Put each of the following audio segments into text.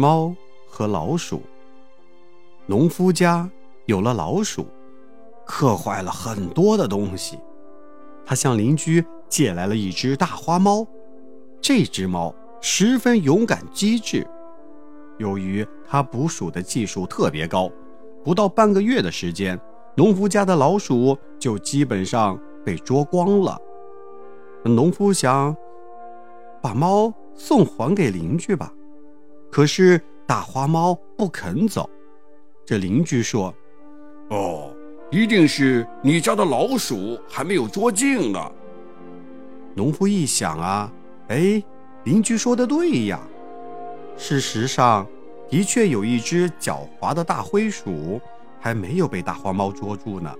猫和老鼠。农夫家有了老鼠，刻坏了很多的东西。他向邻居借来了一只大花猫。这只猫十分勇敢机智。由于它捕鼠的技术特别高，不到半个月的时间。农夫家的老鼠就基本上被捉光了。农夫想把猫送还给邻居吧，可是大花猫不肯走。这邻居说：“哦，一定是你家的老鼠还没有捉净呢。”农夫一想啊，哎，邻居说的对呀。事实上，的确有一只狡猾的大灰鼠。还没有被大花猫捉住呢。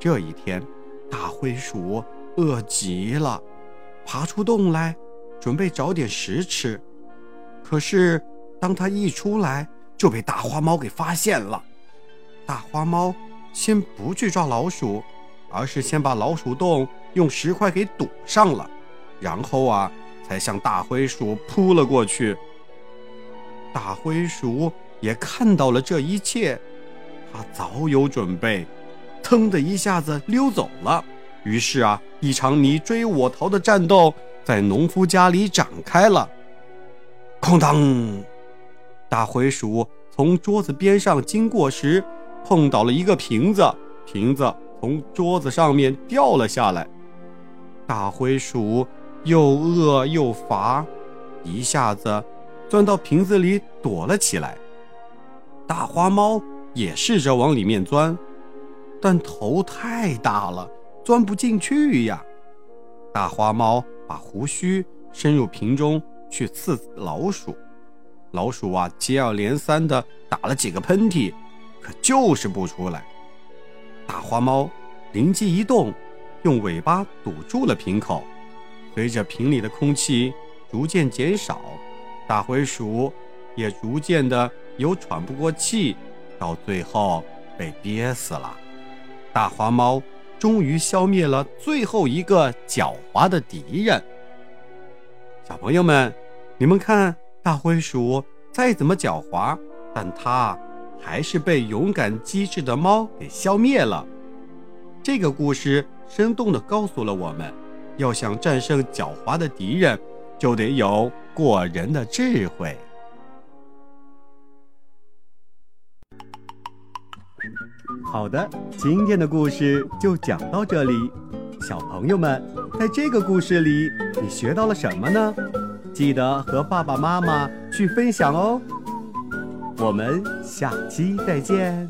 这一天，大灰鼠饿极了，爬出洞来，准备找点食吃。可是，当它一出来，就被大花猫给发现了。大花猫先不去抓老鼠，而是先把老鼠洞用石块给堵上了，然后啊，才向大灰鼠扑了过去。大灰鼠也看到了这一切。他早有准备，腾的一下子溜走了。于是啊，一场你追我逃的战斗在农夫家里展开了。哐当！大灰鼠从桌子边上经过时，碰倒了一个瓶子，瓶子从桌子上面掉了下来。大灰鼠又饿又乏，一下子钻到瓶子里躲了起来。大花猫。也试着往里面钻，但头太大了，钻不进去呀。大花猫把胡须伸入瓶中去刺老鼠，老鼠啊接二连三的打了几个喷嚏，可就是不出来。大花猫灵机一动，用尾巴堵住了瓶口，随着瓶里的空气逐渐减少，大灰鼠也逐渐的有喘不过气。到最后被憋死了，大花猫终于消灭了最后一个狡猾的敌人。小朋友们，你们看，大灰鼠再怎么狡猾，但它还是被勇敢机智的猫给消灭了。这个故事生动地告诉了我们，要想战胜狡猾的敌人，就得有过人的智慧。好的，今天的故事就讲到这里。小朋友们，在这个故事里，你学到了什么呢？记得和爸爸妈妈去分享哦。我们下期再见。